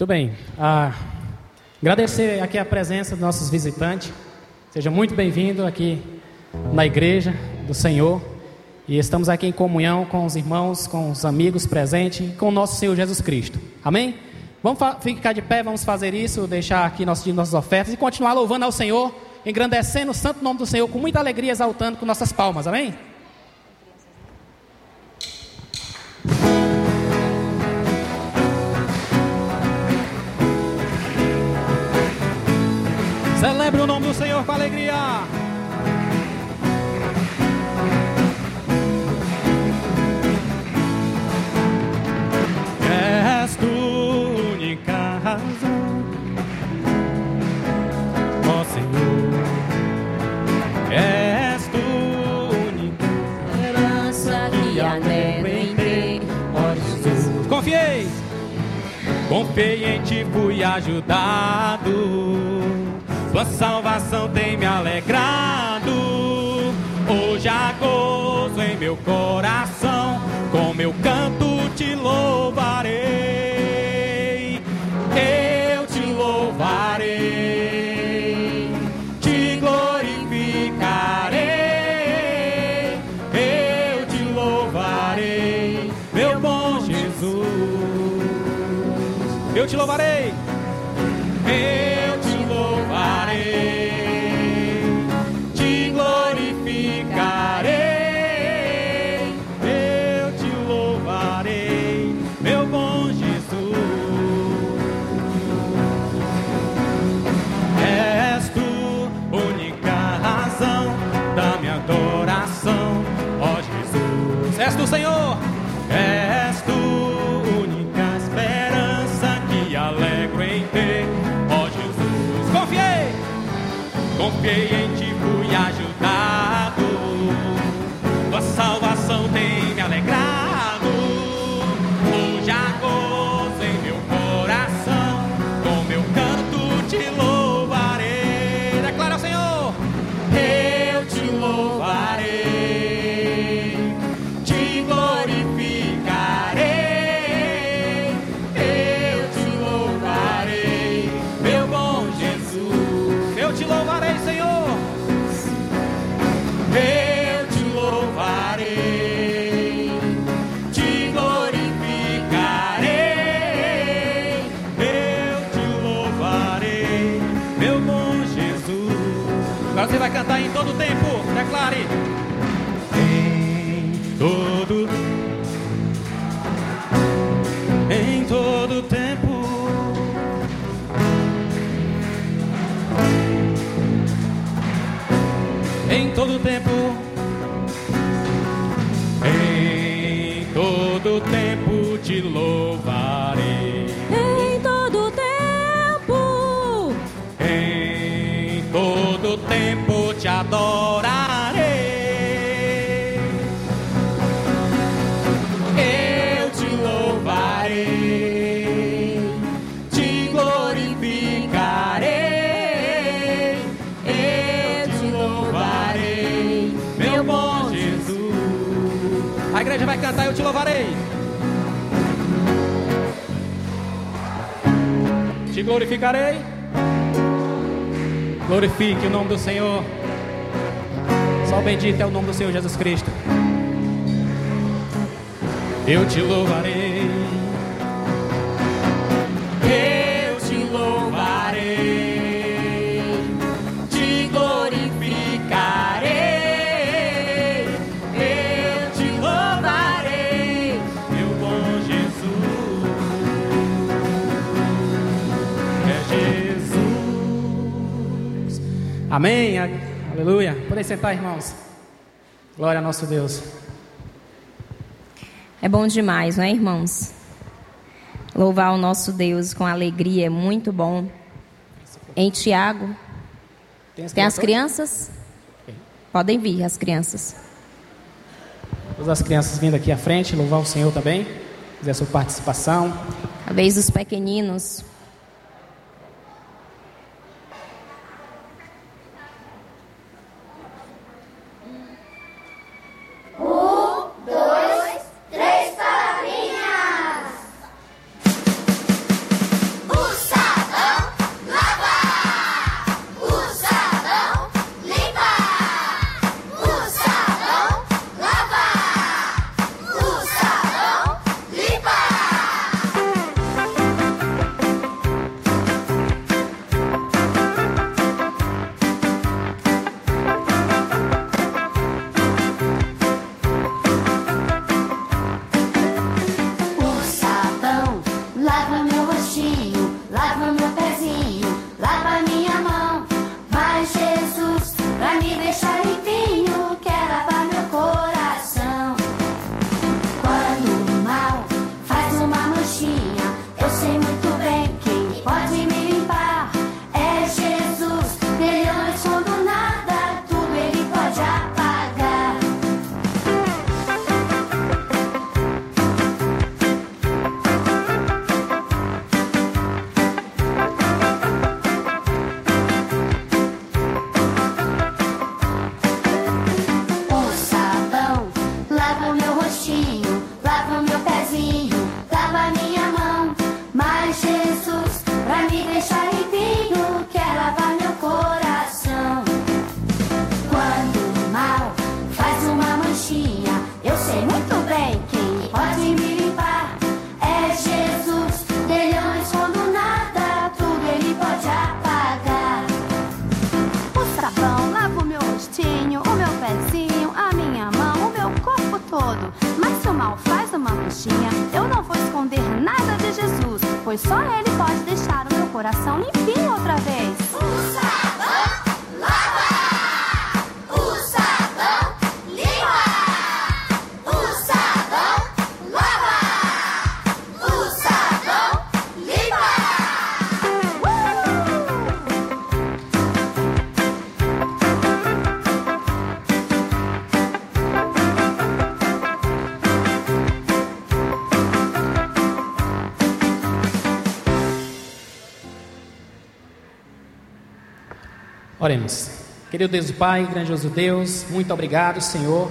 Muito bem. Ah, agradecer aqui a presença dos nossos visitantes. Seja muito bem-vindo aqui na igreja do Senhor. E estamos aqui em comunhão com os irmãos, com os amigos presentes e com o nosso Senhor Jesus Cristo. Amém? Vamos ficar de pé, vamos fazer isso, deixar aqui nossos, nossas ofertas e continuar louvando ao Senhor, engrandecendo o santo nome do Senhor com muita alegria, exaltando com nossas palmas. Amém? Celebre o nome do Senhor com alegria. És tu única razão, ó Senhor. És tu única esperança que anelo em ti, ó Jesus. Confiei, confiei em ti, fui ajudado. Tua salvação tem me alegrado. Hoje há gozo em meu coração. Com meu canto te louvarei. Eu te louvarei. Te glorificarei. Eu te louvarei, meu bom Jesus. Eu te louvarei. A igreja vai cantar, eu te louvarei. Te glorificarei. Glorifique o nome do Senhor. Só bendito é o nome do Senhor Jesus Cristo. Eu te louvarei. Amém. Aleluia. Podem sentar, irmãos. Glória a nosso Deus. é bom demais, não é, irmãos? Louvar o nosso Deus com alegria é muito bom. Em Tiago, tem as crianças? Podem vir, as crianças. Todas as crianças vindo aqui à frente, louvar o Senhor também. Fazer a sua participação. A vez dos pequeninos. Oremos. Querido Deus e Pai, grandioso Deus, muito obrigado, Senhor,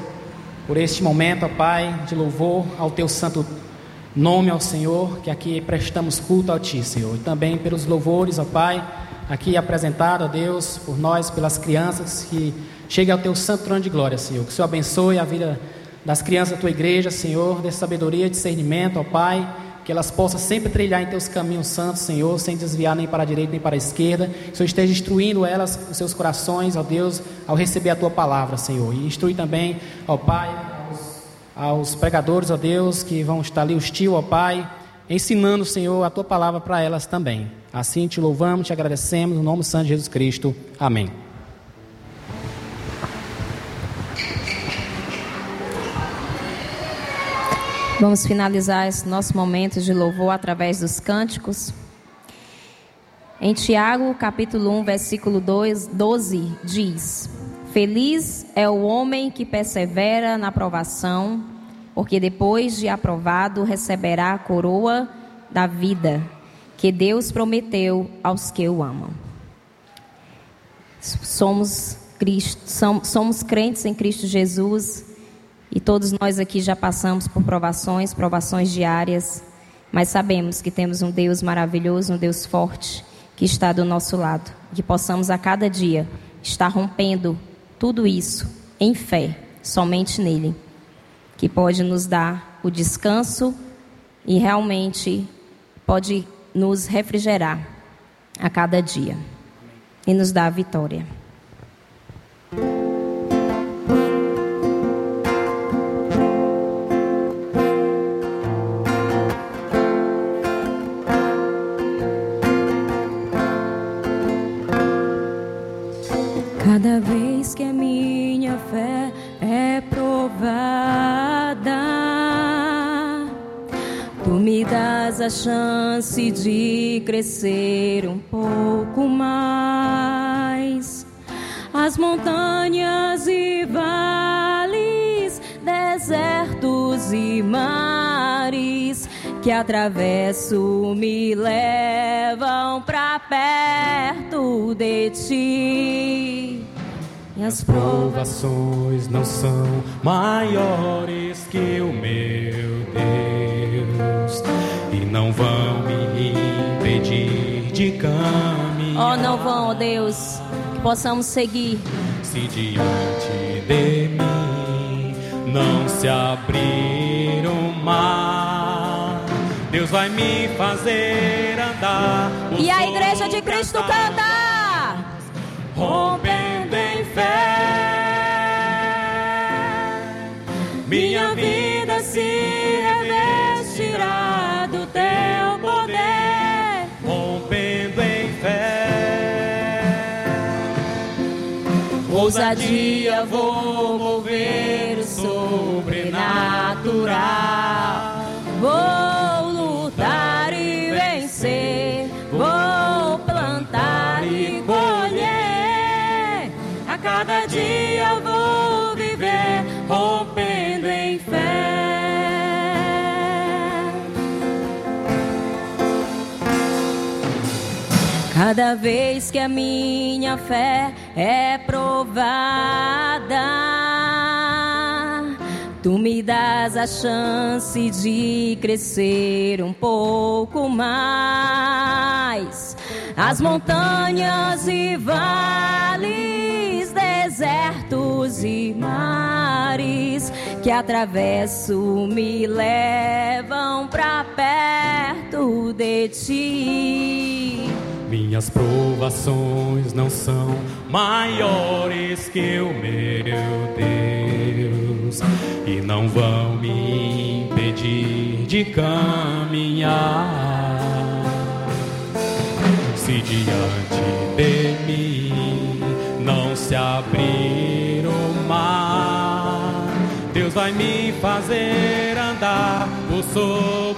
por este momento, ó Pai, de louvor ao Teu santo nome, ao Senhor, que aqui prestamos culto a Ti, Senhor. E também pelos louvores, ó Pai, aqui apresentado, ó Deus, por nós, pelas crianças, que chegue ao Teu santo trono de glória, Senhor. Que o Senhor abençoe a vida das crianças da Tua igreja, Senhor, dê sabedoria e discernimento, ó Pai, que elas possam sempre trilhar em teus caminhos santos, Senhor, sem desviar nem para a direita nem para a esquerda. Que o Senhor esteja instruindo elas, os seus corações, ó Deus, ao receber a tua palavra, Senhor. E instrui também, ó Pai, aos, aos pregadores, ó Deus, que vão estar ali, os ó Pai, ensinando, Senhor, a tua palavra para elas também. Assim te louvamos, te agradecemos, no nome santo de Jesus Cristo. Amém. Vamos finalizar esse nosso momento de louvor através dos cânticos. Em Tiago, capítulo 1, versículo 2, 12, diz: Feliz é o homem que persevera na provação, porque depois de aprovado receberá a coroa da vida que Deus prometeu aos que o amam. Somos, Cristo, somos crentes em Cristo Jesus e todos nós aqui já passamos por provações, provações diárias, mas sabemos que temos um Deus maravilhoso, um Deus forte que está do nosso lado. Que possamos a cada dia estar rompendo tudo isso em fé, somente nele, que pode nos dar o descanso e realmente pode nos refrigerar a cada dia e nos dar a vitória. Chance de crescer um pouco mais. As montanhas e vales, desertos e mares que atravesso me levam pra perto de ti. E as provações não são maiores que o meu caminhar. Oh, não vão, ó Deus, que possamos seguir. Se diante de mim não se abrir o mar, Deus vai me fazer andar. E a igreja de Cristo canta. rompendo em fé. Minha vida se Ousadia vou mover o sobrenatural. Vou lutar e vencer. Vou plantar e colher. A cada dia vou viver rompendo em fé. Cada vez que a minha fé é provada, tu me dás a chance de crescer um pouco mais. As montanhas e vales, desertos e mares que atravesso me levam pra perto de ti. Minhas provações não são maiores que o meu Deus e não vão me impedir de caminhar. se diante de mim não se abrir o mar, Deus vai me fazer andar por sobre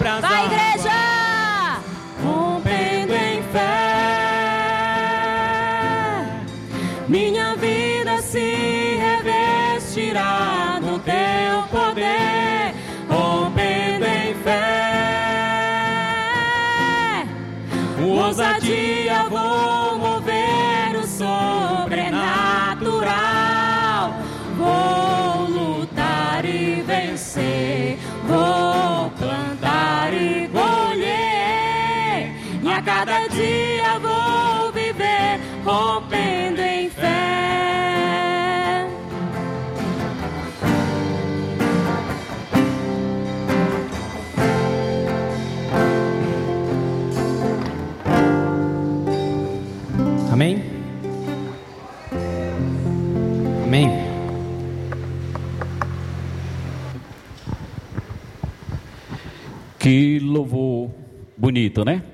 cada dia vou viver rompendo em fé. Amém? Amém. Que louvor bonito, né?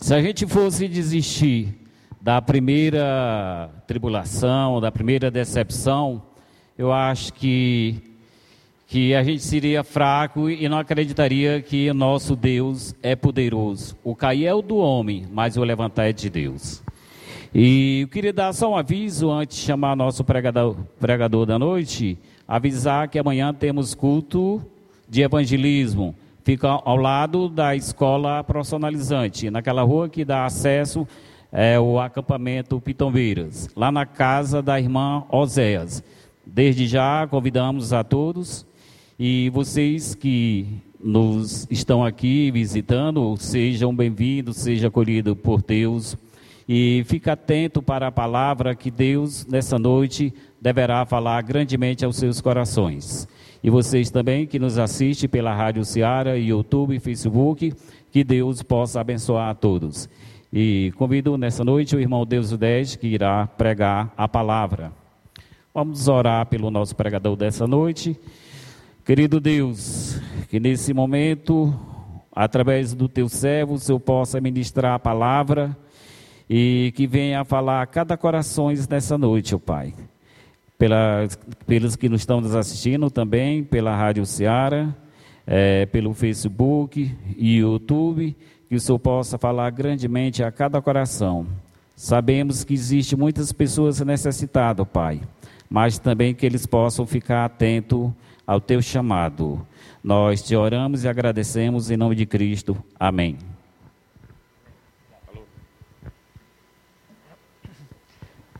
Se a gente fosse desistir da primeira tribulação, da primeira decepção, eu acho que que a gente seria fraco e não acreditaria que o nosso Deus é poderoso. O cair é o do homem, mas o levantar é de Deus. E eu queria dar só um aviso antes de chamar nosso pregador, pregador da noite, avisar que amanhã temos culto de evangelismo. Fica ao lado da escola profissionalizante, naquela rua que dá acesso é, o acampamento Pitombeiras, lá na casa da irmã Oséias. Desde já convidamos a todos e vocês que nos estão aqui visitando, sejam bem-vindos, seja acolhido por Deus. E fica atento para a palavra que Deus, nessa noite, deverá falar grandemente aos seus corações. E vocês também que nos assistem pela Rádio Ceará, YouTube Facebook, que Deus possa abençoar a todos. E convido nessa noite o irmão Deus 10 que irá pregar a palavra. Vamos orar pelo nosso pregador dessa noite. Querido Deus, que nesse momento, através do teu servo, o Senhor possa ministrar a palavra e que venha falar a cada coração nessa noite, ó Pai. Pela, pelos que nos estão nos assistindo também, pela Rádio Ceará, é, pelo Facebook e YouTube, que o Senhor possa falar grandemente a cada coração. Sabemos que existe muitas pessoas necessitadas, Pai, mas também que eles possam ficar atentos ao teu chamado. Nós te oramos e agradecemos em nome de Cristo. Amém.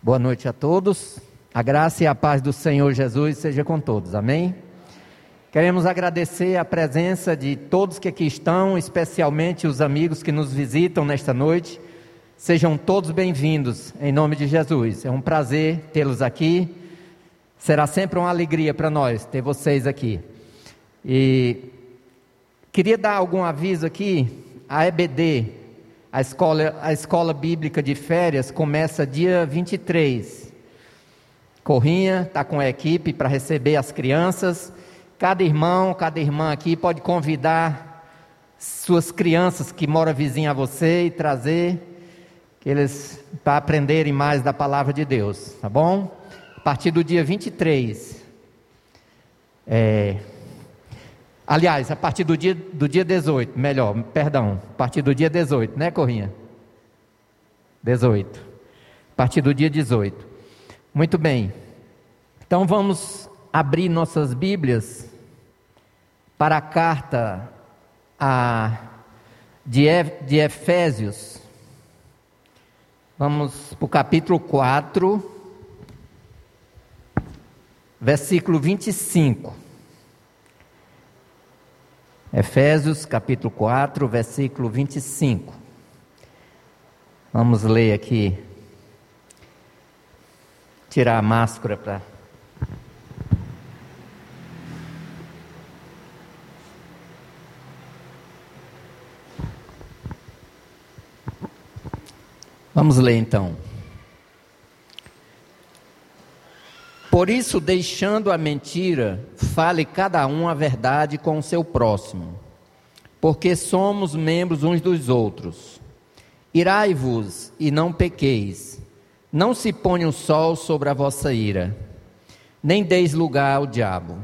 Boa noite a todos. A graça e a paz do Senhor Jesus seja com todos. Amém. Queremos agradecer a presença de todos que aqui estão, especialmente os amigos que nos visitam nesta noite. Sejam todos bem-vindos em nome de Jesus. É um prazer tê-los aqui. Será sempre uma alegria para nós ter vocês aqui. E queria dar algum aviso aqui. A EBD, a escola, a escola bíblica de férias, começa dia 23. Corrinha está com a equipe para receber as crianças. Cada irmão, cada irmã aqui pode convidar suas crianças que moram vizinha a você e trazer eles para aprenderem mais da palavra de Deus, tá bom? A partir do dia 23. É, aliás, a partir do dia, do dia 18, melhor, perdão, a partir do dia 18, né, Corrinha? 18. A partir do dia 18. Muito bem. Então vamos abrir nossas Bíblias para a carta a, de, de Efésios. Vamos para o capítulo 4, versículo 25. Efésios capítulo 4, versículo 25. Vamos ler aqui. Tirar a máscara para. Vamos ler então. Por isso, deixando a mentira, fale cada um a verdade com o seu próximo, porque somos membros uns dos outros. Irai-vos e não pequeis, não se ponha o sol sobre a vossa ira, nem deis lugar ao diabo.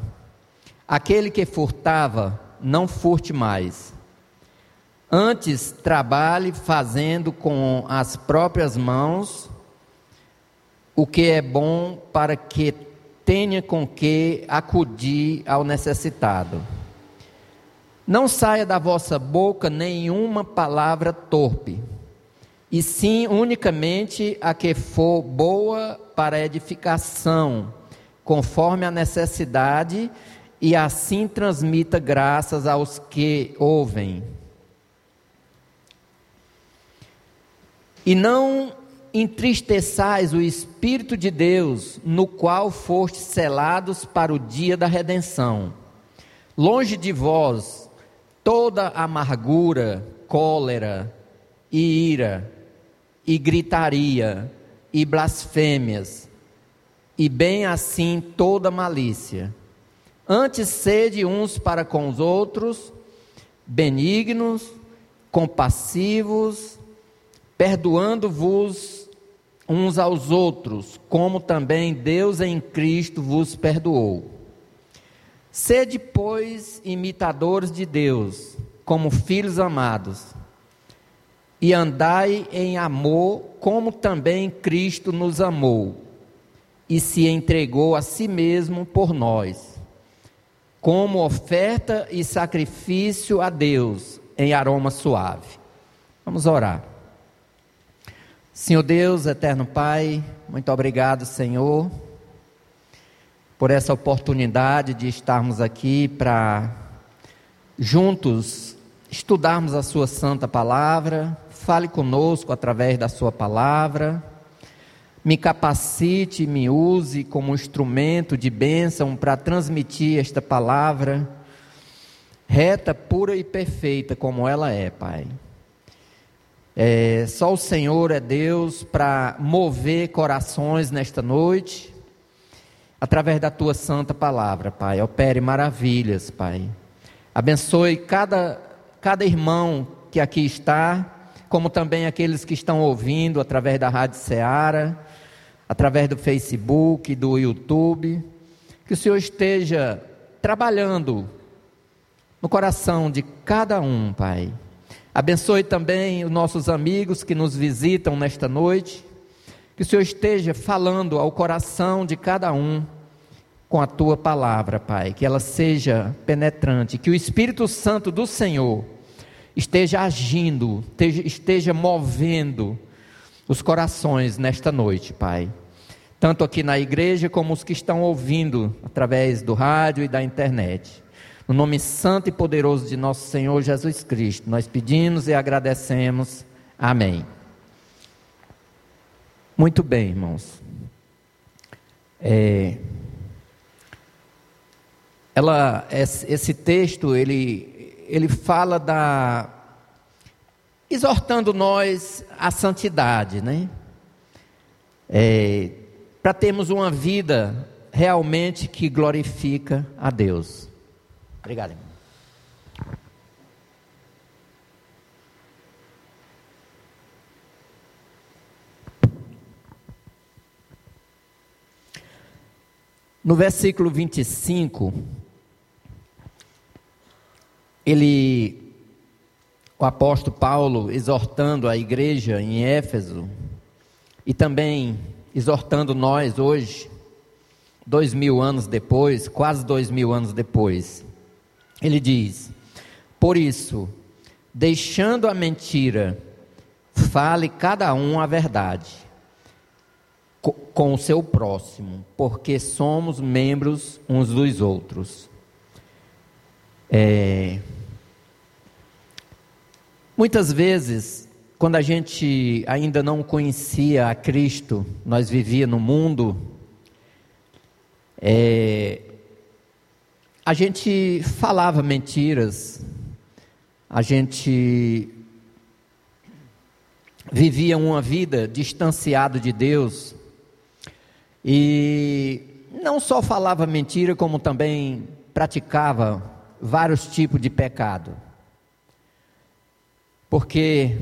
Aquele que furtava, não furte mais. Antes, trabalhe fazendo com as próprias mãos o que é bom para que tenha com que acudir ao necessitado. Não saia da vossa boca nenhuma palavra torpe, e sim unicamente a que for boa para edificação, conforme a necessidade, e assim transmita graças aos que ouvem. E não entristeçais o Espírito de Deus, no qual fostes selados para o dia da redenção. Longe de vós toda amargura, cólera e ira, e gritaria, e blasfêmias, e bem assim toda malícia. Antes sede uns para com os outros, benignos, compassivos, perdoando-vos uns aos outros, como também Deus em Cristo vos perdoou. Sede, pois, imitadores de Deus, como filhos amados, e andai em amor, como também Cristo nos amou, e se entregou a si mesmo por nós, como oferta e sacrifício a Deus em aroma suave. Vamos orar. Senhor Deus, eterno Pai, muito obrigado, Senhor, por essa oportunidade de estarmos aqui para juntos estudarmos a Sua Santa Palavra. Fale conosco através da Sua palavra. Me capacite, me use como instrumento de bênção para transmitir esta palavra reta, pura e perfeita como ela é, Pai. É, só o Senhor é Deus para mover corações nesta noite, através da tua santa palavra, Pai. Opere maravilhas, Pai. Abençoe cada, cada irmão que aqui está, como também aqueles que estão ouvindo através da Rádio Ceará, através do Facebook, do YouTube. Que o Senhor esteja trabalhando no coração de cada um, Pai Abençoe também os nossos amigos que nos visitam nesta noite. Que o Senhor esteja falando ao coração de cada um com a tua palavra, Pai. Que ela seja penetrante. Que o Espírito Santo do Senhor esteja agindo, esteja movendo os corações nesta noite, Pai. Tanto aqui na igreja como os que estão ouvindo através do rádio e da internet. No nome santo e poderoso de nosso Senhor Jesus Cristo, nós pedimos e agradecemos. Amém. Muito bem, irmãos. É, ela, esse texto, ele, ele fala da. exortando nós à santidade, né? É, Para termos uma vida realmente que glorifica a Deus. Obrigado, irmão. No versículo 25, ele, o apóstolo Paulo, exortando a igreja em Éfeso, e também exortando nós hoje, dois mil anos depois, quase dois mil anos depois, ele diz: Por isso, deixando a mentira, fale cada um a verdade com o seu próximo, porque somos membros uns dos outros. É... Muitas vezes, quando a gente ainda não conhecia a Cristo, nós vivia no mundo, é, a gente falava mentiras, a gente vivia uma vida distanciado de Deus e não só falava mentira, como também praticava vários tipos de pecado. Porque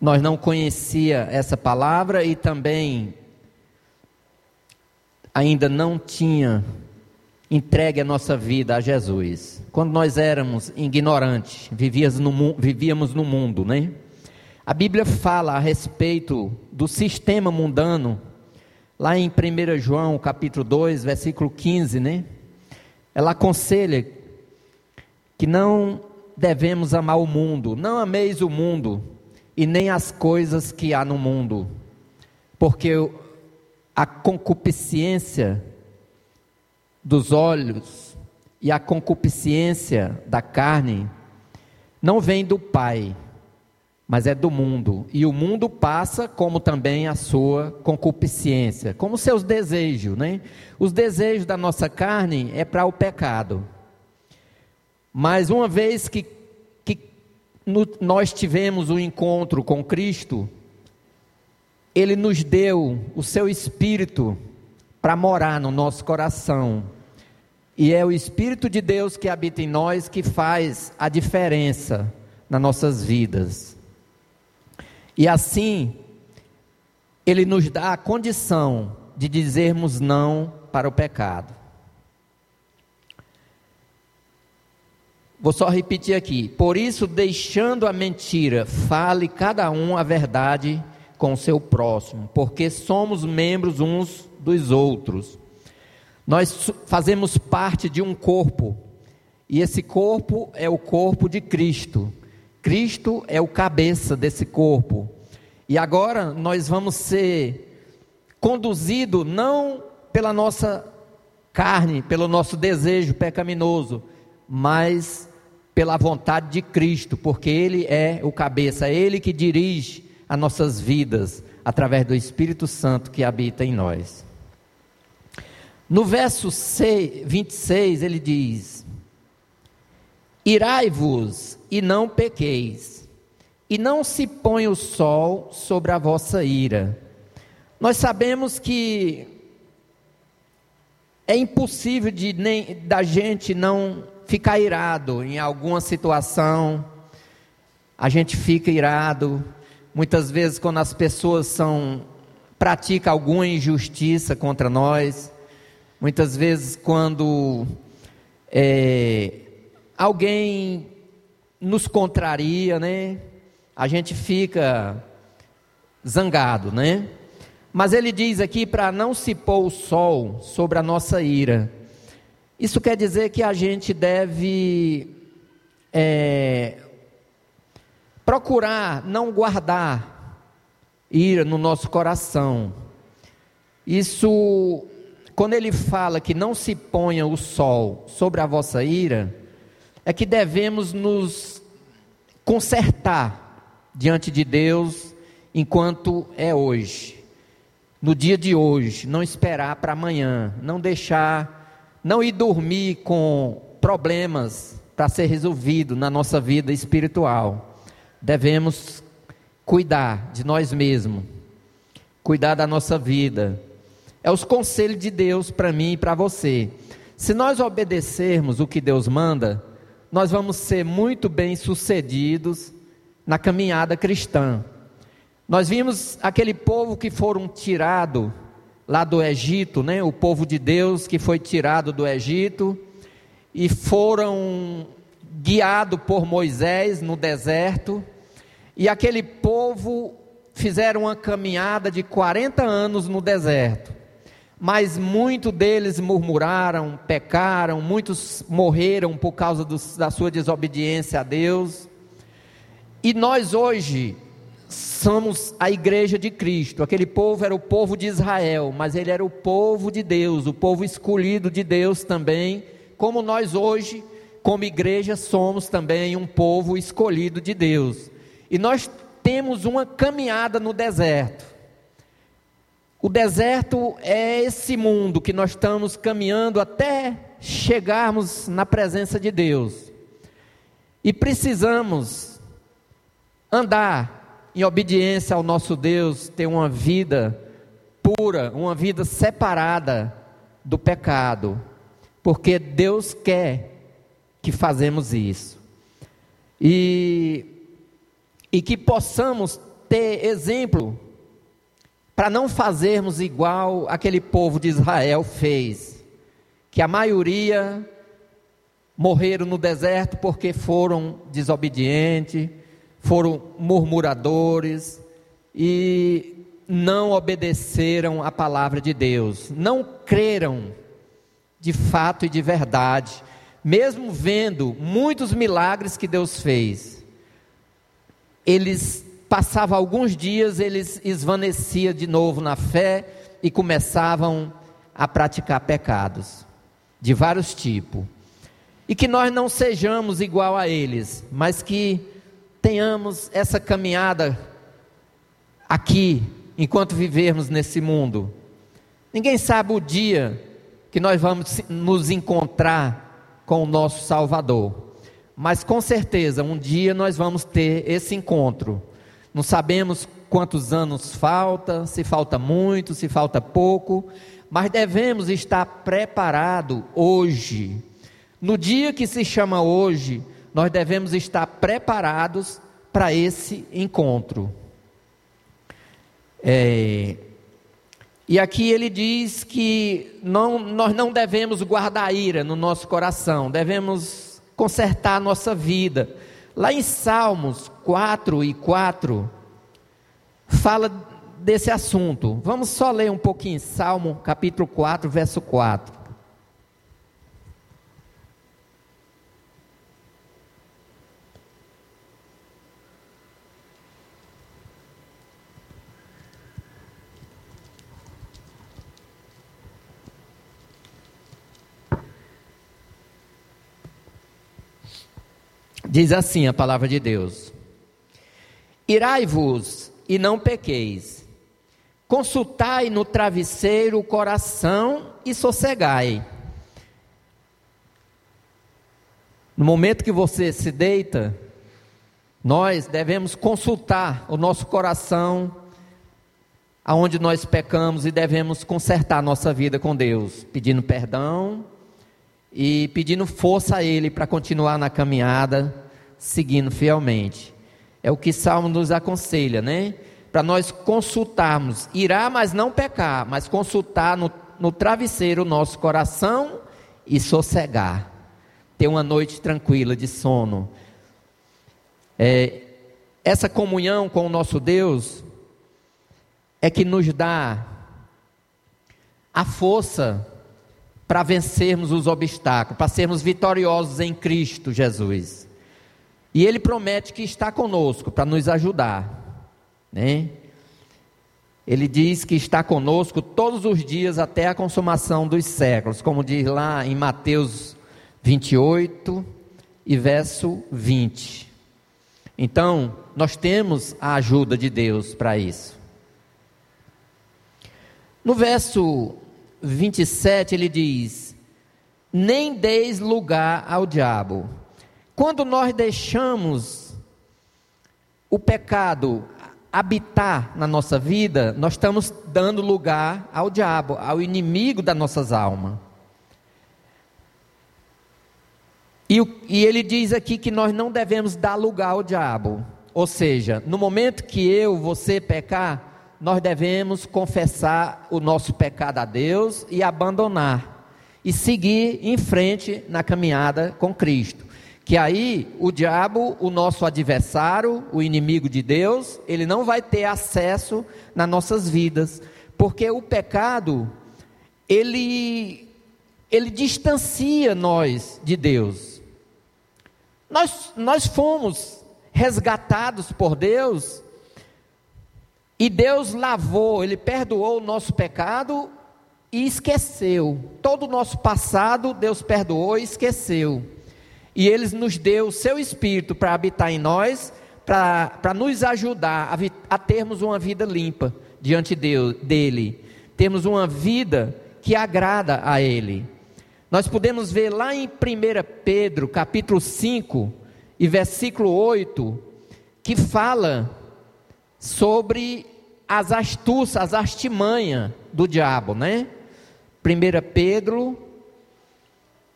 nós não conhecia essa palavra e também ainda não tinha entregue a nossa vida a Jesus. Quando nós éramos ignorantes, vivíamos no, vivíamos no mundo, né? A Bíblia fala a respeito do sistema mundano, lá em 1 João, capítulo 2, versículo 15, né? Ela aconselha que não devemos amar o mundo, não ameis o mundo e nem as coisas que há no mundo, porque a concupiscência dos olhos e a concupiscência da carne não vem do Pai, mas é do mundo. E o mundo passa como também a sua concupiscência, como seus desejos, né? Os desejos da nossa carne é para o pecado. Mas uma vez que, que no, nós tivemos o um encontro com Cristo, Ele nos deu o seu Espírito para morar no nosso coração. E é o Espírito de Deus que habita em nós que faz a diferença nas nossas vidas. E assim, Ele nos dá a condição de dizermos não para o pecado. Vou só repetir aqui. Por isso, deixando a mentira, fale cada um a verdade com o seu próximo, porque somos membros uns dos outros. Nós fazemos parte de um corpo, e esse corpo é o corpo de Cristo. Cristo é o cabeça desse corpo. E agora nós vamos ser conduzidos não pela nossa carne, pelo nosso desejo pecaminoso, mas pela vontade de Cristo, porque Ele é o cabeça, é Ele que dirige as nossas vidas através do Espírito Santo que habita em nós. No verso 26, ele diz: Irai-vos e não pequeis, e não se põe o sol sobre a vossa ira. Nós sabemos que é impossível de nem, da gente não ficar irado em alguma situação. A gente fica irado. Muitas vezes quando as pessoas são praticam alguma injustiça contra nós, Muitas vezes, quando é, alguém nos contraria, né? A gente fica zangado, né? Mas ele diz aqui para não se pôr o sol sobre a nossa ira. Isso quer dizer que a gente deve é, procurar não guardar ira no nosso coração. Isso quando ele fala que não se ponha o sol sobre a vossa ira, é que devemos nos consertar diante de Deus enquanto é hoje, no dia de hoje, não esperar para amanhã, não deixar, não ir dormir com problemas para ser resolvido na nossa vida espiritual. Devemos cuidar de nós mesmos, cuidar da nossa vida é os conselhos de Deus para mim e para você. Se nós obedecermos o que Deus manda, nós vamos ser muito bem sucedidos na caminhada cristã. Nós vimos aquele povo que foram tirado lá do Egito, né? O povo de Deus que foi tirado do Egito e foram guiados por Moisés no deserto. E aquele povo fizeram uma caminhada de 40 anos no deserto mas muitos deles murmuraram, pecaram, muitos morreram por causa do, da sua desobediência a Deus. E nós hoje somos a igreja de Cristo. Aquele povo era o povo de Israel, mas ele era o povo de Deus, o povo escolhido de Deus também, como nós hoje, como igreja, somos também um povo escolhido de Deus. E nós temos uma caminhada no deserto. O deserto é esse mundo que nós estamos caminhando até chegarmos na presença de Deus. E precisamos andar em obediência ao nosso Deus, ter uma vida pura, uma vida separada do pecado, porque Deus quer que fazemos isso. E, e que possamos ter exemplo para não fazermos igual aquele povo de Israel fez, que a maioria morreram no deserto porque foram desobedientes, foram murmuradores e não obedeceram à palavra de Deus, não creram de fato e de verdade, mesmo vendo muitos milagres que Deus fez. Eles passavam alguns dias, eles esvaneciam de novo na fé e começavam a praticar pecados de vários tipos e que nós não sejamos igual a eles, mas que tenhamos essa caminhada aqui, enquanto vivermos nesse mundo. Ninguém sabe o dia que nós vamos nos encontrar com o nosso Salvador, mas com certeza um dia nós vamos ter esse encontro. Não sabemos quantos anos falta, se falta muito, se falta pouco, mas devemos estar preparados hoje no dia que se chama hoje, nós devemos estar preparados para esse encontro. É, e aqui ele diz que não, nós não devemos guardar ira no nosso coração, devemos consertar a nossa vida. Lá em Salmos 4 e 4, fala desse assunto. Vamos só ler um pouquinho, Salmo capítulo 4, verso 4. Diz assim a palavra de Deus: Irai-vos e não pequeis, consultai no travesseiro o coração e sossegai. No momento que você se deita, nós devemos consultar o nosso coração, aonde nós pecamos e devemos consertar nossa vida com Deus, pedindo perdão e pedindo força a Ele para continuar na caminhada, seguindo fielmente. É o que Salmo nos aconselha, né? Para nós consultarmos, irá, mas não pecar, mas consultar no, no travesseiro o nosso coração e sossegar, ter uma noite tranquila de sono. É, essa comunhão com o nosso Deus é que nos dá a força para vencermos os obstáculos, para sermos vitoriosos em Cristo Jesus. E Ele promete que está conosco para nos ajudar, né? Ele diz que está conosco todos os dias até a consumação dos séculos, como diz lá em Mateus 28 e verso 20. Então, nós temos a ajuda de Deus para isso. No verso 27 ele diz: Nem deis lugar ao diabo. Quando nós deixamos o pecado habitar na nossa vida, nós estamos dando lugar ao diabo, ao inimigo das nossas almas. E, e, ele diz aqui que nós não devemos dar lugar ao diabo. Ou seja, no momento que eu, você pecar, nós devemos confessar o nosso pecado a Deus e abandonar e seguir em frente na caminhada com Cristo. Que aí o diabo, o nosso adversário, o inimigo de Deus, ele não vai ter acesso nas nossas vidas, porque o pecado ele ele distancia nós de Deus. Nós nós fomos resgatados por Deus e Deus lavou, Ele perdoou o nosso pecado e esqueceu. Todo o nosso passado, Deus perdoou e esqueceu. E Ele nos deu o seu Espírito para habitar em nós, para nos ajudar a, a, termos uma vida limpa diante de, dEle. Termos uma vida que agrada a Ele. Nós podemos ver lá em 1 Pedro, capítulo 5, e versículo 8, que fala sobre as astúcias, as artimanhas do diabo, né? 1 Pedro,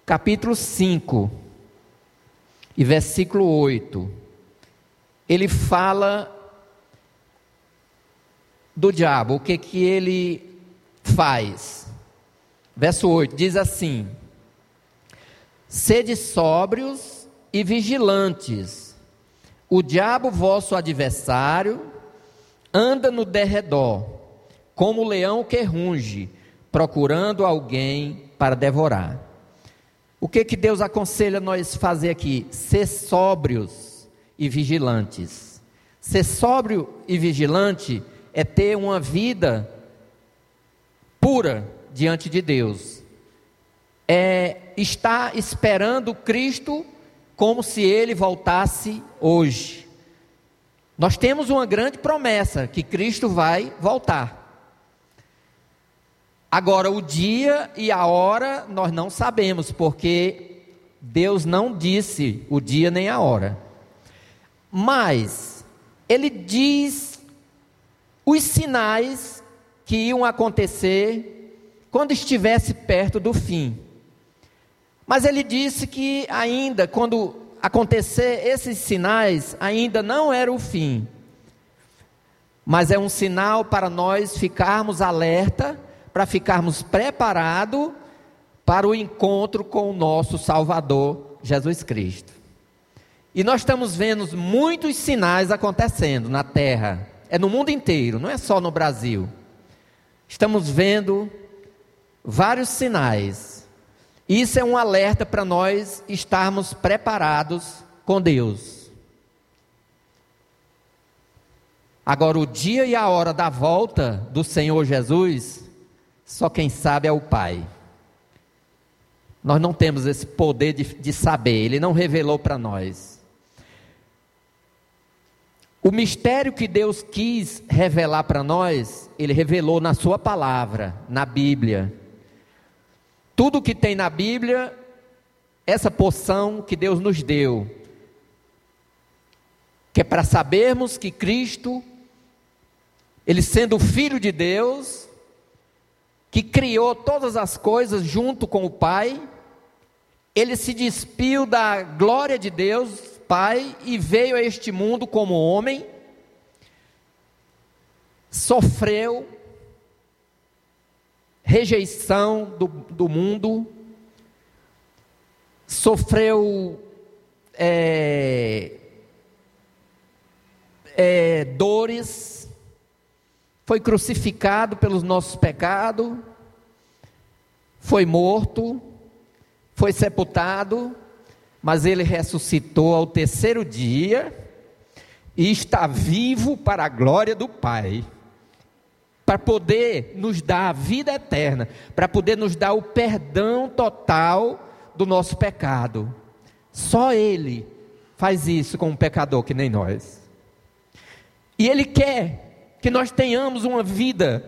capítulo 5, e versículo 8. Ele fala do diabo, o que que ele faz? Verso 8 diz assim: Sede sóbrios e vigilantes. O diabo, vosso adversário, anda no derredor, como o leão que runge, procurando alguém para devorar. O que que Deus aconselha nós fazer aqui? Ser sóbrios e vigilantes. Ser sóbrio e vigilante é ter uma vida pura diante de Deus. É estar esperando Cristo como se ele voltasse hoje. Nós temos uma grande promessa que Cristo vai voltar. Agora, o dia e a hora nós não sabemos, porque Deus não disse o dia nem a hora. Mas, Ele diz os sinais que iam acontecer quando estivesse perto do fim. Mas Ele disse que ainda, quando acontecer esses sinais, ainda não era o fim. Mas é um sinal para nós ficarmos alerta para ficarmos preparados para o encontro com o nosso Salvador Jesus Cristo. E nós estamos vendo muitos sinais acontecendo na terra, é no mundo inteiro, não é só no Brasil. Estamos vendo vários sinais. Isso é um alerta para nós estarmos preparados com Deus. Agora, o dia e a hora da volta do Senhor Jesus só quem sabe é o Pai. Nós não temos esse poder de, de saber, Ele não revelou para nós. O mistério que Deus quis revelar para nós, Ele revelou na Sua palavra, na Bíblia. Tudo que tem na Bíblia, essa porção que Deus nos deu, que é para sabermos que Cristo, Ele sendo o Filho de Deus, que criou todas as coisas junto com o Pai, ele se despiu da glória de Deus, Pai, e veio a este mundo como homem, sofreu rejeição do, do mundo, sofreu é, é, dores, foi crucificado pelos nossos pecados, foi morto, foi sepultado, mas ele ressuscitou ao terceiro dia e está vivo para a glória do Pai, para poder nos dar a vida eterna, para poder nos dar o perdão total do nosso pecado. Só Ele faz isso com um pecador que nem nós. E Ele quer que nós tenhamos uma vida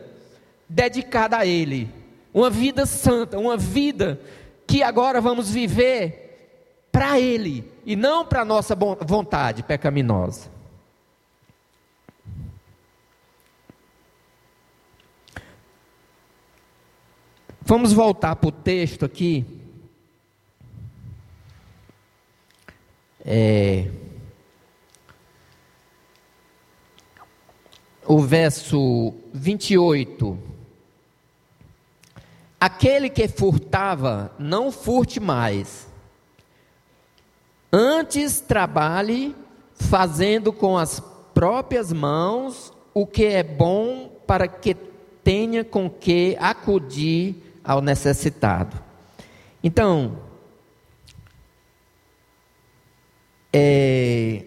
dedicada a Ele, uma vida santa, uma vida que agora vamos viver para Ele e não para nossa vontade pecaminosa. Vamos voltar para o texto aqui. É. o verso 28. Aquele que furtava, não furte mais. Antes trabalhe fazendo com as próprias mãos o que é bom para que tenha com que acudir ao necessitado. Então, é,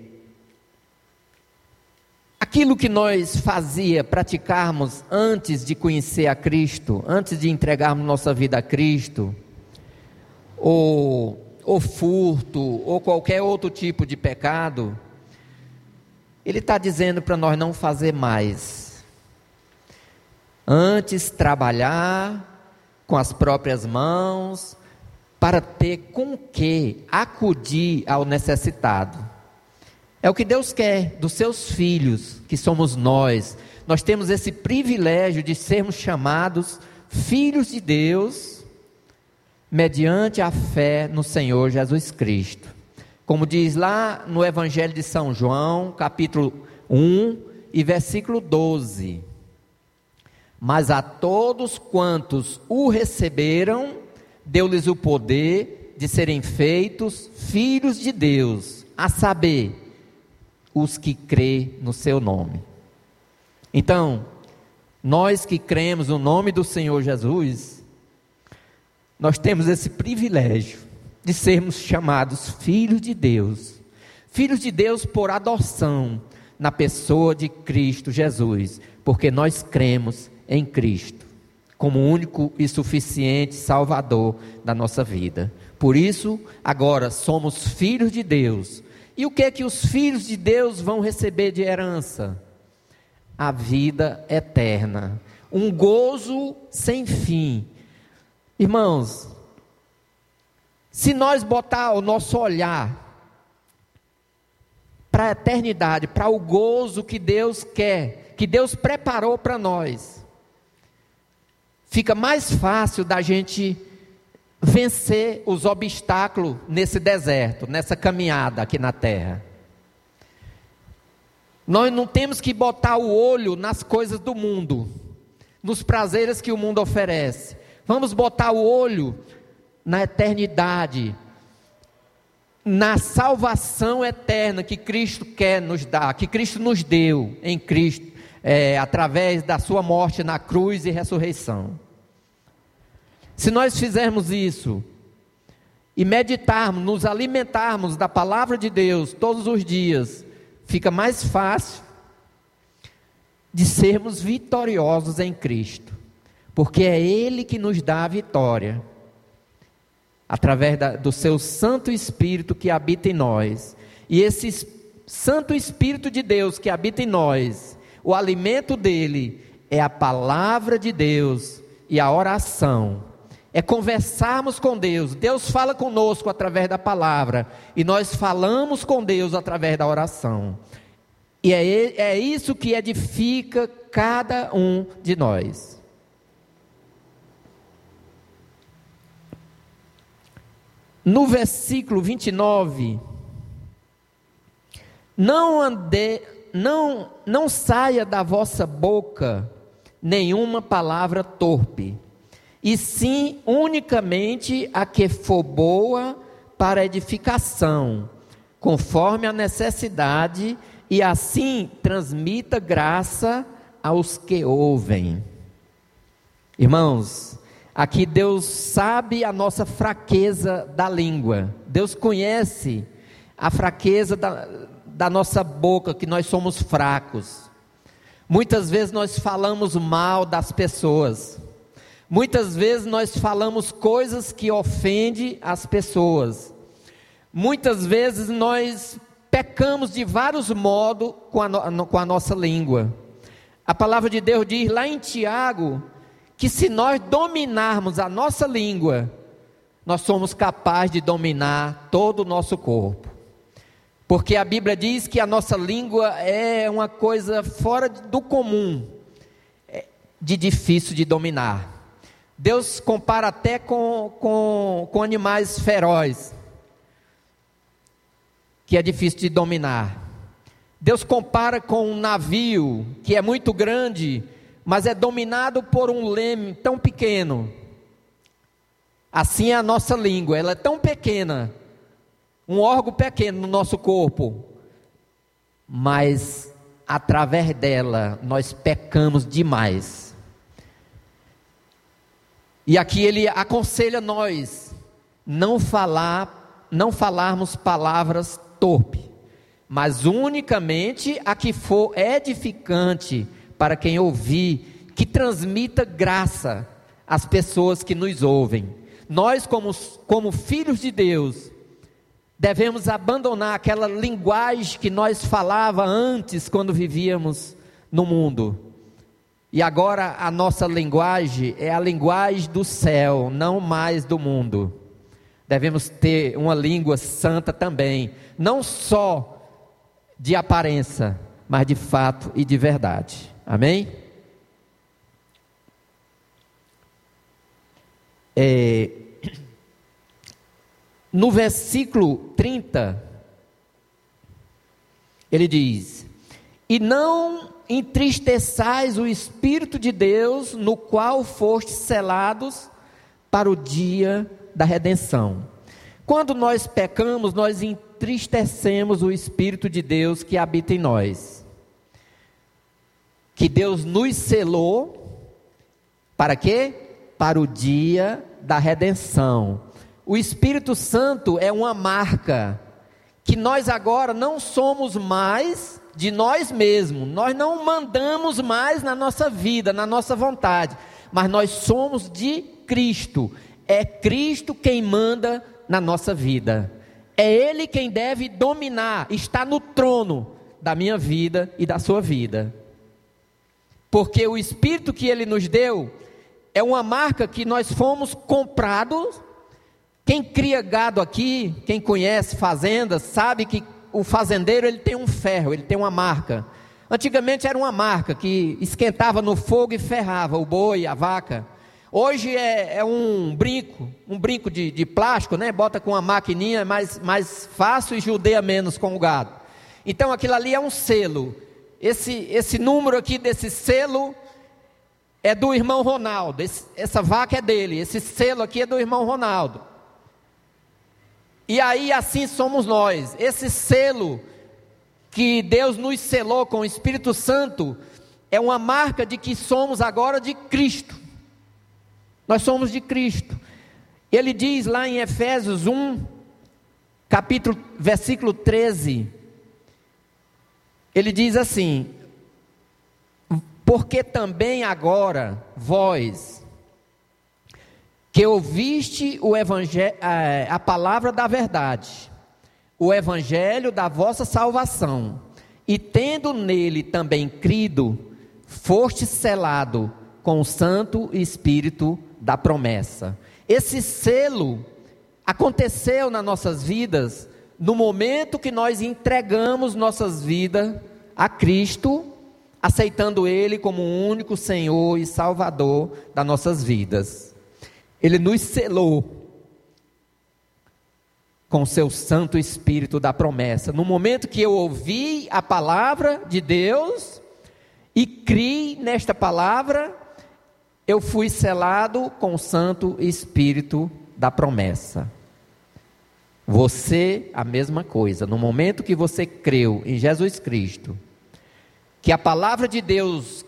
Aquilo que nós fazia, praticarmos antes de conhecer a Cristo, antes de entregarmos nossa vida a Cristo, ou, ou furto, ou qualquer outro tipo de pecado, Ele está dizendo para nós não fazer mais. Antes trabalhar com as próprias mãos, para ter com que acudir ao necessitado. É o que Deus quer dos seus filhos, que somos nós. Nós temos esse privilégio de sermos chamados filhos de Deus, mediante a fé no Senhor Jesus Cristo. Como diz lá no Evangelho de São João, capítulo 1 e versículo 12. Mas a todos quantos o receberam, deu-lhes o poder de serem feitos filhos de Deus, a saber, os que crê no seu nome. Então, nós que cremos no nome do Senhor Jesus, nós temos esse privilégio de sermos chamados filhos de Deus. Filhos de Deus por adoção na pessoa de Cristo Jesus, porque nós cremos em Cristo como único e suficiente Salvador da nossa vida. Por isso, agora somos filhos de Deus. E o que é que os filhos de Deus vão receber de herança? A vida eterna, um gozo sem fim. Irmãos, se nós botar o nosso olhar para a eternidade, para o gozo que Deus quer, que Deus preparou para nós, fica mais fácil da gente vencer os obstáculos nesse deserto, nessa caminhada aqui na terra. Nós não temos que botar o olho nas coisas do mundo, nos prazeres que o mundo oferece. Vamos botar o olho na eternidade, na salvação eterna que Cristo quer nos dar, que Cristo nos deu em Cristo, é, através da Sua morte na cruz e ressurreição. Se nós fizermos isso e meditarmos, nos alimentarmos da palavra de Deus todos os dias, fica mais fácil de sermos vitoriosos em Cristo, porque é Ele que nos dá a vitória, através da, do Seu Santo Espírito que habita em nós. E esse Santo Espírito de Deus que habita em nós, o alimento dele é a palavra de Deus e a oração é conversarmos com Deus. Deus fala conosco através da palavra e nós falamos com Deus através da oração. E é, é isso que edifica cada um de nós. No versículo 29, não ande, não, não saia da vossa boca nenhuma palavra torpe e sim unicamente a que for boa para edificação, conforme a necessidade, e assim transmita graça aos que ouvem. Irmãos, aqui Deus sabe a nossa fraqueza da língua, Deus conhece a fraqueza da, da nossa boca, que nós somos fracos. Muitas vezes nós falamos mal das pessoas. Muitas vezes nós falamos coisas que ofendem as pessoas. Muitas vezes nós pecamos de vários modos com a, no, com a nossa língua. A palavra de Deus diz lá em Tiago que se nós dominarmos a nossa língua, nós somos capazes de dominar todo o nosso corpo. Porque a Bíblia diz que a nossa língua é uma coisa fora do comum, é de difícil de dominar. Deus compara até com, com, com animais ferozes, que é difícil de dominar. Deus compara com um navio que é muito grande, mas é dominado por um leme tão pequeno. Assim é a nossa língua, ela é tão pequena, um órgão pequeno no nosso corpo, mas através dela nós pecamos demais. E aqui ele aconselha nós não falar, não falarmos palavras torpe, mas unicamente a que for edificante para quem ouvir, que transmita graça às pessoas que nos ouvem. Nós, como, como filhos de Deus, devemos abandonar aquela linguagem que nós falava antes quando vivíamos no mundo e agora a nossa linguagem é a linguagem do céu, não mais do mundo. Devemos ter uma língua santa também, não só de aparência, mas de fato e de verdade. Amém? É, no versículo 30, ele diz: E não entristeçais o Espírito de Deus, no qual fostes selados para o dia da redenção. Quando nós pecamos, nós entristecemos o Espírito de Deus que habita em nós. Que Deus nos selou para quê? Para o dia da redenção. O Espírito Santo é uma marca que nós agora não somos mais de nós mesmos, nós não mandamos mais na nossa vida, na nossa vontade, mas nós somos de Cristo. É Cristo quem manda na nossa vida. É Ele quem deve dominar, está no trono da minha vida e da sua vida. Porque o Espírito que Ele nos deu é uma marca que nós fomos comprados. Quem cria gado aqui, quem conhece fazendas, sabe que o fazendeiro ele tem um ferro, ele tem uma marca. Antigamente era uma marca que esquentava no fogo e ferrava o boi, a vaca. Hoje é, é um brinco, um brinco de, de, plástico, né? Bota com uma maquininha, é mais, mais fácil e judeia menos com o gado. Então aquilo ali é um selo. Esse, esse número aqui desse selo é do irmão Ronaldo. Esse, essa vaca é dele. Esse selo aqui é do irmão Ronaldo. E aí assim somos nós. Esse selo que Deus nos selou com o Espírito Santo é uma marca de que somos agora de Cristo. Nós somos de Cristo. Ele diz lá em Efésios 1, capítulo, versículo 13. Ele diz assim: Porque também agora vós que ouviste o evangelho, a palavra da verdade, o evangelho da vossa salvação, e tendo nele também crido, foste selado com o Santo Espírito da promessa. Esse selo aconteceu nas nossas vidas no momento que nós entregamos nossas vidas a Cristo, aceitando Ele como o único Senhor e Salvador das nossas vidas. Ele nos selou com seu Santo Espírito da promessa. No momento que eu ouvi a palavra de Deus e criei nesta palavra, eu fui selado com o Santo Espírito da promessa. Você, a mesma coisa. No momento que você creu em Jesus Cristo, que a palavra de Deus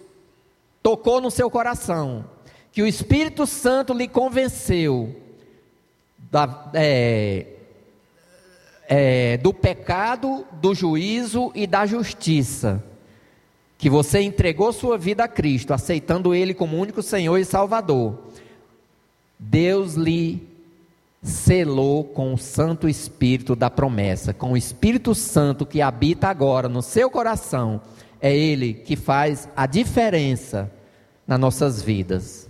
tocou no seu coração, que o Espírito Santo lhe convenceu da, é, é, do pecado, do juízo e da justiça, que você entregou sua vida a Cristo, aceitando Ele como único Senhor e Salvador, Deus lhe selou com o Santo Espírito da promessa, com o Espírito Santo que habita agora no seu coração, é Ele que faz a diferença nas nossas vidas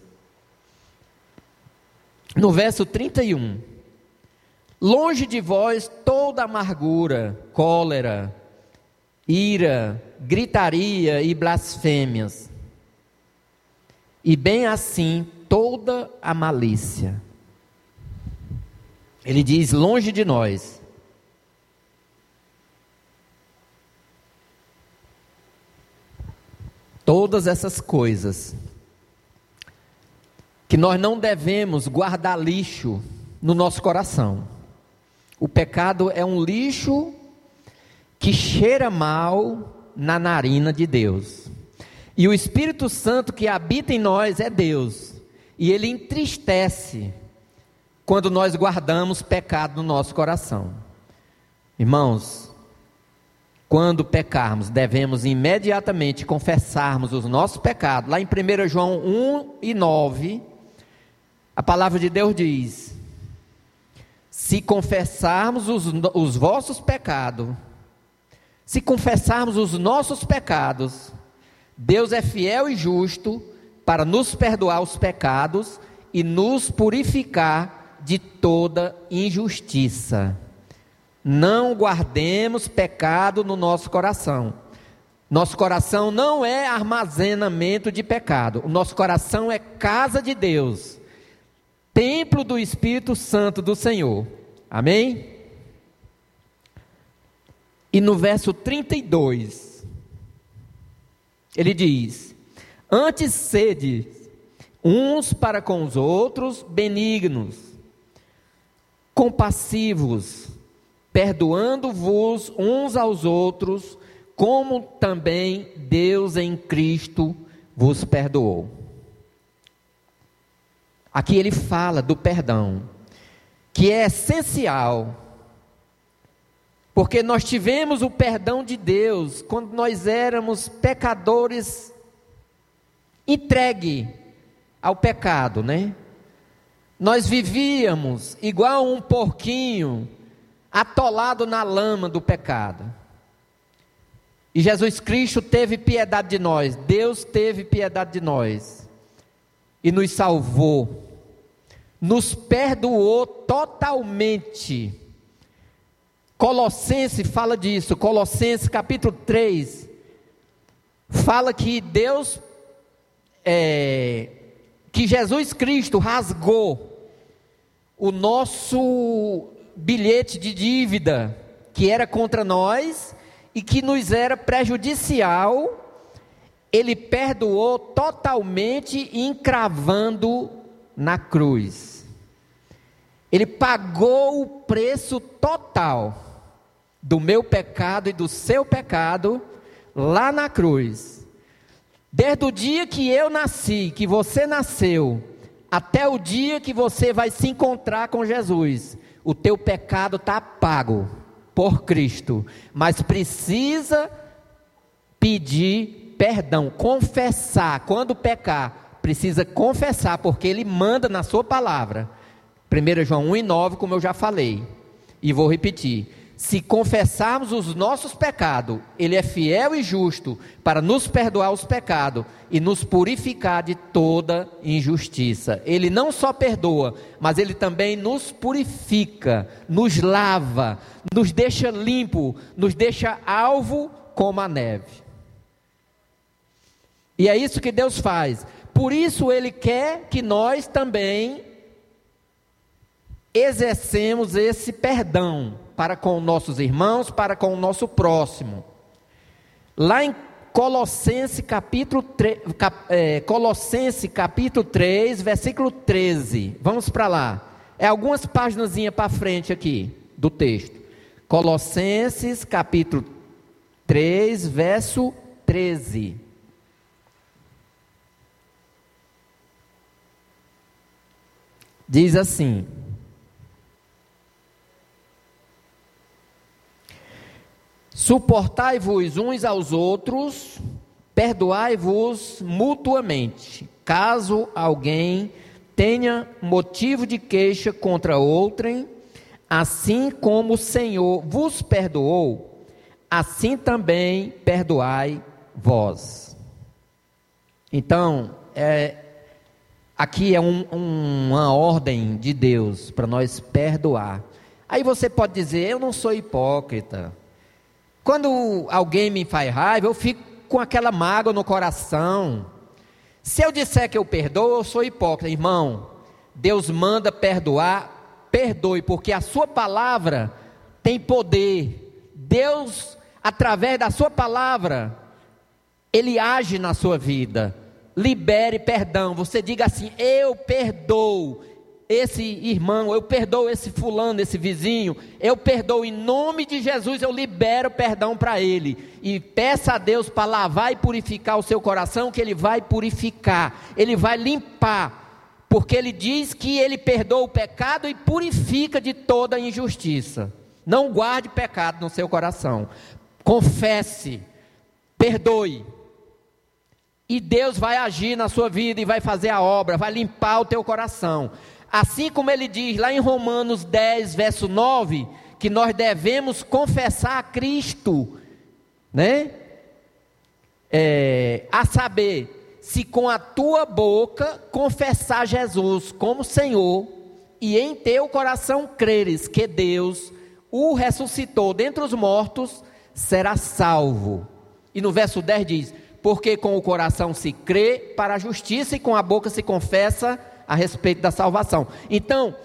no verso 31. Longe de vós toda amargura, cólera, ira, gritaria e blasfêmias, e bem assim toda a malícia. Ele diz: longe de nós. Todas essas coisas que nós não devemos guardar lixo no nosso coração. O pecado é um lixo que cheira mal na narina de Deus. E o Espírito Santo que habita em nós é Deus. E ele entristece quando nós guardamos pecado no nosso coração. Irmãos, quando pecarmos, devemos imediatamente confessarmos os nossos pecados. Lá em 1 João 1 e 9, a palavra de Deus diz: se confessarmos os, os vossos pecados, se confessarmos os nossos pecados, Deus é fiel e justo para nos perdoar os pecados e nos purificar de toda injustiça. Não guardemos pecado no nosso coração. Nosso coração não é armazenamento de pecado. O nosso coração é casa de Deus templo do Espírito Santo do Senhor. Amém? E no verso 32, Ele diz: Antes sede uns para com os outros benignos, compassivos, perdoando-vos uns aos outros, como também Deus em Cristo vos perdoou. Aqui ele fala do perdão, que é essencial, porque nós tivemos o perdão de Deus quando nós éramos pecadores entregue ao pecado, né? Nós vivíamos igual um porquinho atolado na lama do pecado. E Jesus Cristo teve piedade de nós, Deus teve piedade de nós e nos salvou, nos perdoou totalmente. Colossenses fala disso, Colossenses capítulo 3, fala que Deus, é, que Jesus Cristo rasgou o nosso bilhete de dívida que era contra nós e que nos era prejudicial, ele perdoou totalmente, encravando na cruz. Ele pagou o preço total do meu pecado e do seu pecado lá na cruz. Desde o dia que eu nasci, que você nasceu, até o dia que você vai se encontrar com Jesus, o teu pecado está pago por Cristo, mas precisa pedir perdão, confessar. Quando pecar, precisa confessar, porque Ele manda na Sua palavra. 1 João 1 e 9, como eu já falei, e vou repetir. Se confessarmos os nossos pecados, Ele é fiel e justo para nos perdoar os pecados e nos purificar de toda injustiça. Ele não só perdoa, mas Ele também nos purifica, nos lava, nos deixa limpo, nos deixa alvo como a neve. E é isso que Deus faz. Por isso Ele quer que nós também exercemos esse perdão para com nossos irmãos, para com o nosso próximo. Lá em Colossenses capítulo, 3, cap, é, Colossenses capítulo 3, versículo 13. Vamos para lá. É algumas páginas para frente aqui do texto. Colossenses capítulo 3, verso 13. Diz assim: Suportai-vos uns aos outros, perdoai-vos mutuamente, caso alguém tenha motivo de queixa contra outrem, assim como o Senhor vos perdoou, assim também perdoai vós. Então, é, aqui é um, um, uma ordem de Deus para nós perdoar. Aí você pode dizer: Eu não sou hipócrita. Quando alguém me faz raiva, eu fico com aquela mágoa no coração. Se eu disser que eu perdoo, eu sou hipócrita. Irmão, Deus manda perdoar, perdoe, porque a sua palavra tem poder. Deus, através da sua palavra, ele age na sua vida. Libere perdão. Você diga assim: Eu perdoo esse irmão, eu perdoo esse fulano, esse vizinho, eu perdoo em nome de Jesus, eu libero perdão para ele. E peça a Deus para lavar e purificar o seu coração, que ele vai purificar, ele vai limpar, porque ele diz que ele perdoa o pecado e purifica de toda injustiça. Não guarde pecado no seu coração. Confesse, perdoe. E Deus vai agir na sua vida e vai fazer a obra, vai limpar o teu coração. Assim como ele diz lá em Romanos 10, verso 9, que nós devemos confessar a Cristo, né? É, a saber, se com a tua boca confessar Jesus como Senhor, e em teu coração creres que Deus o ressuscitou dentre os mortos, será salvo. E no verso 10 diz: Porque com o coração se crê para a justiça e com a boca se confessa a respeito da salvação. Então,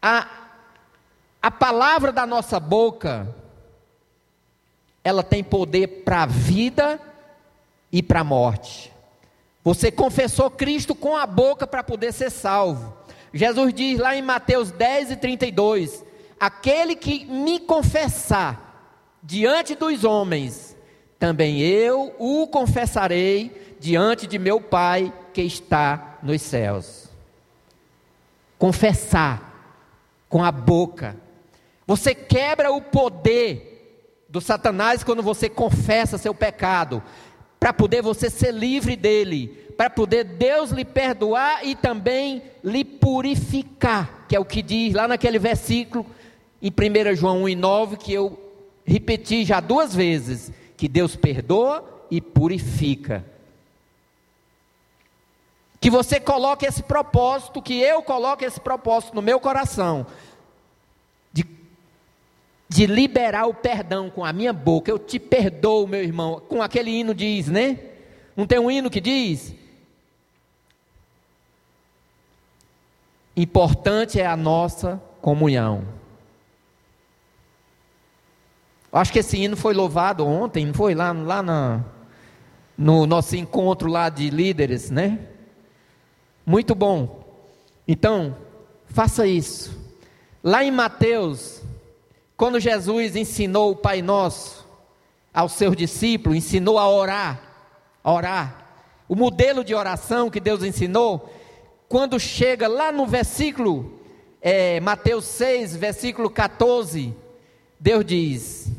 a, a palavra da nossa boca ela tem poder para a vida e para a morte. Você confessou Cristo com a boca para poder ser salvo. Jesus diz lá em Mateus 10 e 32: Aquele que me confessar diante dos homens, também eu o confessarei diante de meu Pai que está nos céus. Confessar com a boca. Você quebra o poder do Satanás quando você confessa seu pecado, para poder você ser livre dele, para poder Deus lhe perdoar e também lhe purificar, que é o que diz lá naquele versículo em 1 João 1 e 9, que eu repeti já duas vezes, que Deus perdoa e purifica. Que você coloque esse propósito, que eu coloque esse propósito no meu coração, de liberar o perdão com a minha boca. Eu te perdoo, meu irmão. Com aquele hino diz, né? Não tem um hino que diz? Importante é a nossa comunhão. Acho que esse hino foi louvado ontem, não foi? Lá, lá na, no nosso encontro lá de líderes, né? Muito bom. Então, faça isso. Lá em Mateus quando Jesus ensinou o Pai Nosso aos seus discípulos, ensinou a orar, orar. O modelo de oração que Deus ensinou, quando chega lá no versículo, é, Mateus 6, versículo 14, Deus diz: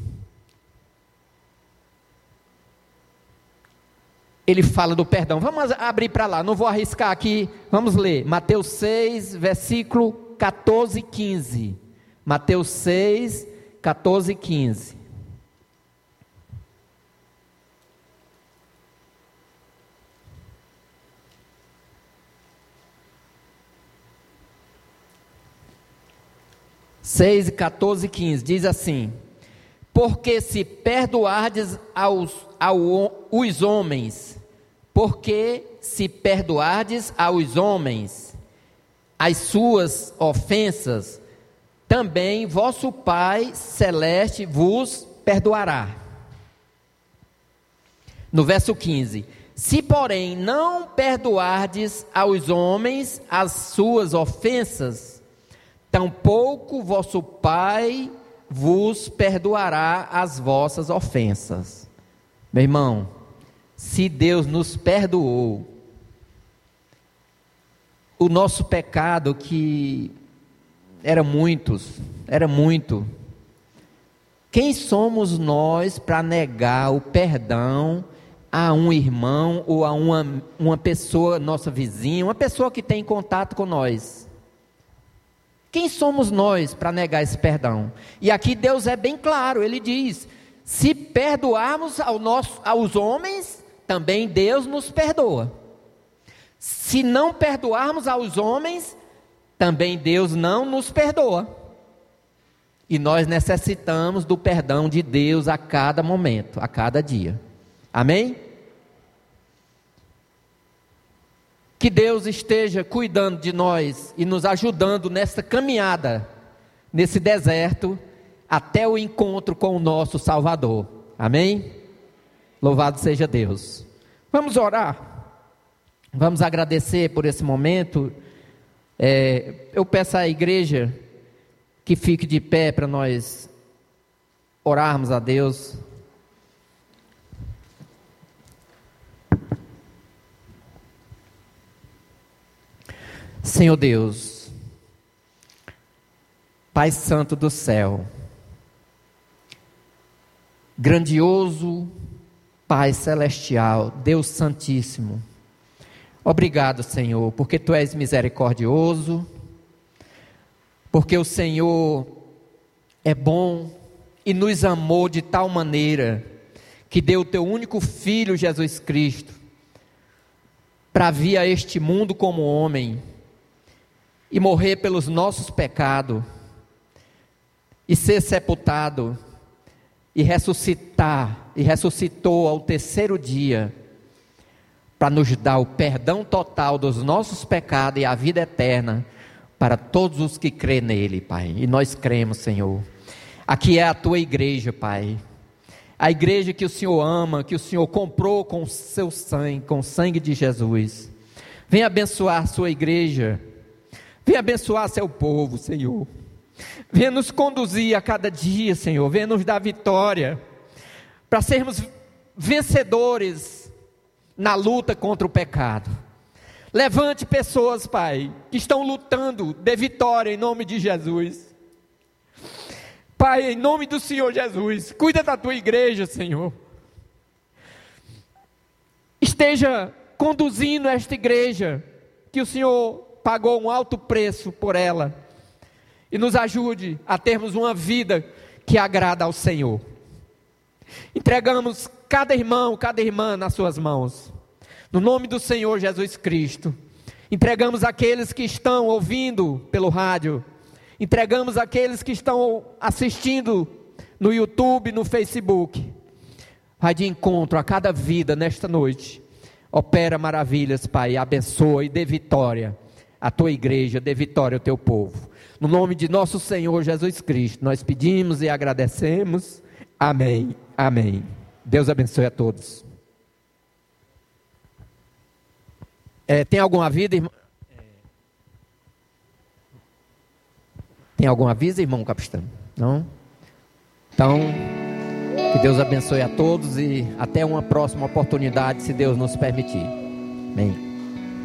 Ele fala do perdão. Vamos abrir para lá, não vou arriscar aqui. Vamos ler. Mateus 6, versículo 14 e 15. Mateus 6, 14 e 15. Seis, 14 e 15, diz assim: Porque se perdoardes aos, aos homens, porque se perdoardes aos homens as suas ofensas, também vosso Pai celeste vos perdoará. No verso 15: Se, porém, não perdoardes aos homens as suas ofensas, tampouco vosso Pai vos perdoará as vossas ofensas. Meu irmão, se Deus nos perdoou, o nosso pecado que era muitos, era muito. Quem somos nós para negar o perdão a um irmão ou a uma, uma pessoa, nossa vizinha, uma pessoa que tem contato com nós? Quem somos nós para negar esse perdão? E aqui Deus é bem claro, ele diz: se perdoarmos ao nosso, aos homens, também Deus nos perdoa. Se não perdoarmos aos homens, também Deus não nos perdoa. E nós necessitamos do perdão de Deus a cada momento, a cada dia. Amém? Que Deus esteja cuidando de nós e nos ajudando nessa caminhada, nesse deserto, até o encontro com o nosso Salvador. Amém? Louvado seja Deus. Vamos orar. Vamos agradecer por esse momento. É, eu peço à igreja que fique de pé para nós orarmos a Deus. Senhor Deus, Pai Santo do céu, grandioso Pai Celestial, Deus Santíssimo, Obrigado, Senhor, porque tu és misericordioso, porque o Senhor é bom e nos amou de tal maneira que deu o teu único filho, Jesus Cristo, para vir a este mundo como homem e morrer pelos nossos pecados e ser sepultado e ressuscitar e ressuscitou ao terceiro dia para nos dar o perdão total dos nossos pecados e a vida eterna para todos os que crê nele, Pai. E nós cremos, Senhor. Aqui é a tua igreja, Pai. a igreja que o Senhor ama, que o Senhor comprou com o seu sangue, com o sangue de Jesus. Venha abençoar sua igreja. Venha abençoar seu povo, Senhor. Venha nos conduzir a cada dia, Senhor. Venha nos dar vitória. Para sermos vencedores na luta contra o pecado. Levante pessoas, Pai, que estão lutando de vitória em nome de Jesus. Pai, em nome do Senhor Jesus, cuida da tua igreja, Senhor. Esteja conduzindo esta igreja, que o Senhor pagou um alto preço por ela, e nos ajude a termos uma vida que agrada ao Senhor. Entregamos cada irmão, cada irmã nas suas mãos. No nome do Senhor Jesus Cristo. Entregamos aqueles que estão ouvindo pelo rádio. Entregamos aqueles que estão assistindo no YouTube, no Facebook. Vai de encontro a cada vida nesta noite. Opera maravilhas, Pai. Abençoa e dê vitória à tua igreja, dê vitória ao teu povo. No nome de nosso Senhor Jesus Cristo, nós pedimos e agradecemos. Amém. Amém. Deus abençoe a todos. É, tem algum aviso, irmão? Tem algum aviso, irmão Capistão? Não? Então, que Deus abençoe a todos e até uma próxima oportunidade, se Deus nos permitir. Amém.